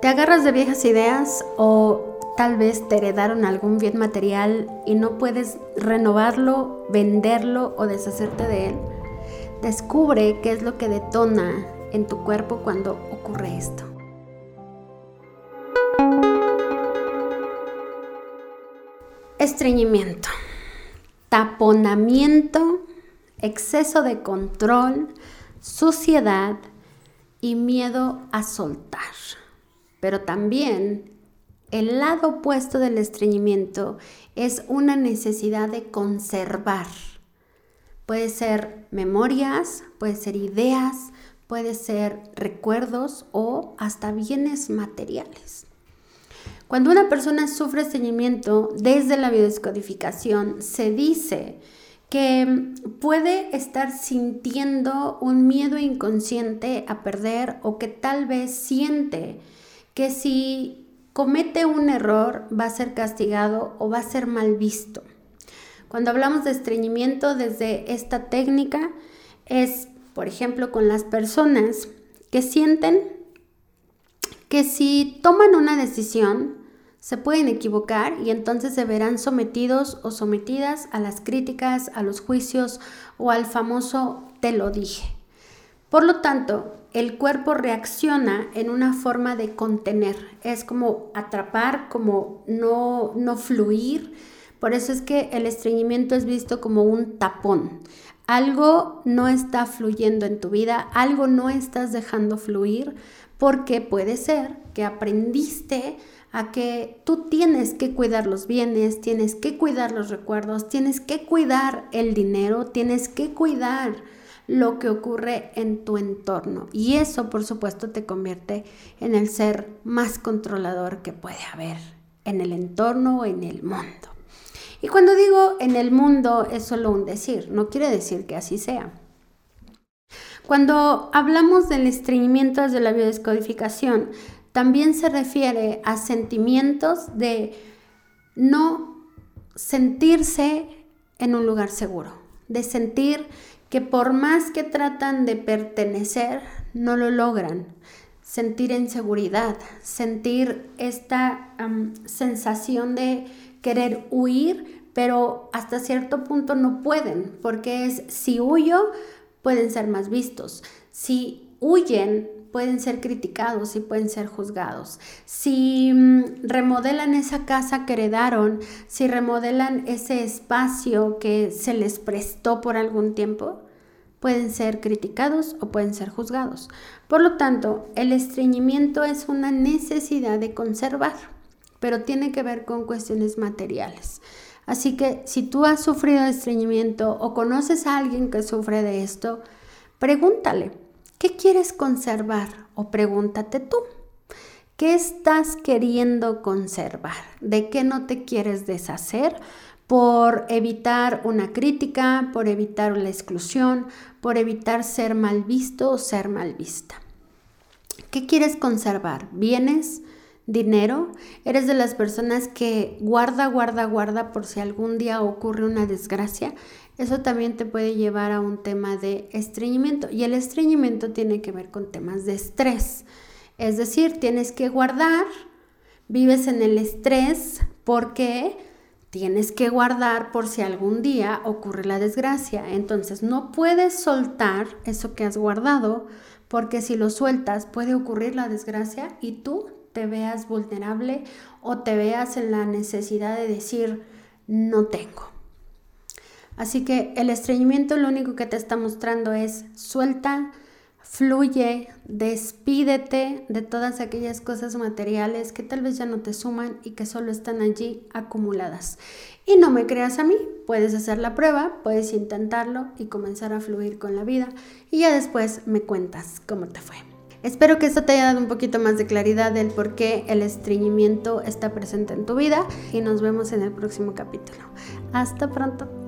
¿Te agarras de viejas ideas o tal vez te heredaron algún bien material y no puedes renovarlo, venderlo o deshacerte de él? Descubre qué es lo que detona en tu cuerpo cuando ocurre esto. Estreñimiento, taponamiento, exceso de control, suciedad y miedo a soltar. Pero también el lado opuesto del estreñimiento es una necesidad de conservar. Puede ser memorias, puede ser ideas, puede ser recuerdos o hasta bienes materiales. Cuando una persona sufre estreñimiento desde la biodescodificación, se dice que puede estar sintiendo un miedo inconsciente a perder o que tal vez siente que si comete un error va a ser castigado o va a ser mal visto. Cuando hablamos de estreñimiento desde esta técnica es, por ejemplo, con las personas que sienten que si toman una decisión se pueden equivocar y entonces se verán sometidos o sometidas a las críticas, a los juicios o al famoso te lo dije. Por lo tanto, el cuerpo reacciona en una forma de contener, es como atrapar, como no, no fluir. Por eso es que el estreñimiento es visto como un tapón. Algo no está fluyendo en tu vida, algo no estás dejando fluir, porque puede ser que aprendiste a que tú tienes que cuidar los bienes, tienes que cuidar los recuerdos, tienes que cuidar el dinero, tienes que cuidar lo que ocurre en tu entorno. Y eso, por supuesto, te convierte en el ser más controlador que puede haber en el entorno o en el mundo. Y cuando digo en el mundo es solo un decir, no quiere decir que así sea. Cuando hablamos del estreñimiento desde la biodescodificación, también se refiere a sentimientos de no sentirse en un lugar seguro, de sentir que por más que tratan de pertenecer, no lo logran. Sentir inseguridad, sentir esta sensación de querer huir, pero hasta cierto punto no pueden, porque es si huyo, pueden ser más vistos. Si huyen, pueden ser criticados y pueden ser juzgados. Si mm, remodelan esa casa que heredaron, si remodelan ese espacio que se les prestó por algún tiempo, pueden ser criticados o pueden ser juzgados. Por lo tanto, el estreñimiento es una necesidad de conservar, pero tiene que ver con cuestiones materiales. Así que si tú has sufrido estreñimiento o conoces a alguien que sufre de esto, pregúntale, ¿Qué quieres conservar? O pregúntate tú. ¿Qué estás queriendo conservar? ¿De qué no te quieres deshacer? Por evitar una crítica, por evitar la exclusión, por evitar ser mal visto o ser mal vista. ¿Qué quieres conservar? ¿Bienes? ¿Dinero? ¿Eres de las personas que guarda, guarda, guarda por si algún día ocurre una desgracia? Eso también te puede llevar a un tema de estreñimiento. Y el estreñimiento tiene que ver con temas de estrés. Es decir, tienes que guardar, vives en el estrés porque tienes que guardar por si algún día ocurre la desgracia. Entonces no puedes soltar eso que has guardado porque si lo sueltas puede ocurrir la desgracia y tú te veas vulnerable o te veas en la necesidad de decir no tengo. Así que el estreñimiento lo único que te está mostrando es suelta, fluye, despídete de todas aquellas cosas materiales que tal vez ya no te suman y que solo están allí acumuladas. Y no me creas a mí, puedes hacer la prueba, puedes intentarlo y comenzar a fluir con la vida y ya después me cuentas cómo te fue. Espero que esto te haya dado un poquito más de claridad del por qué el estreñimiento está presente en tu vida y nos vemos en el próximo capítulo. Hasta pronto.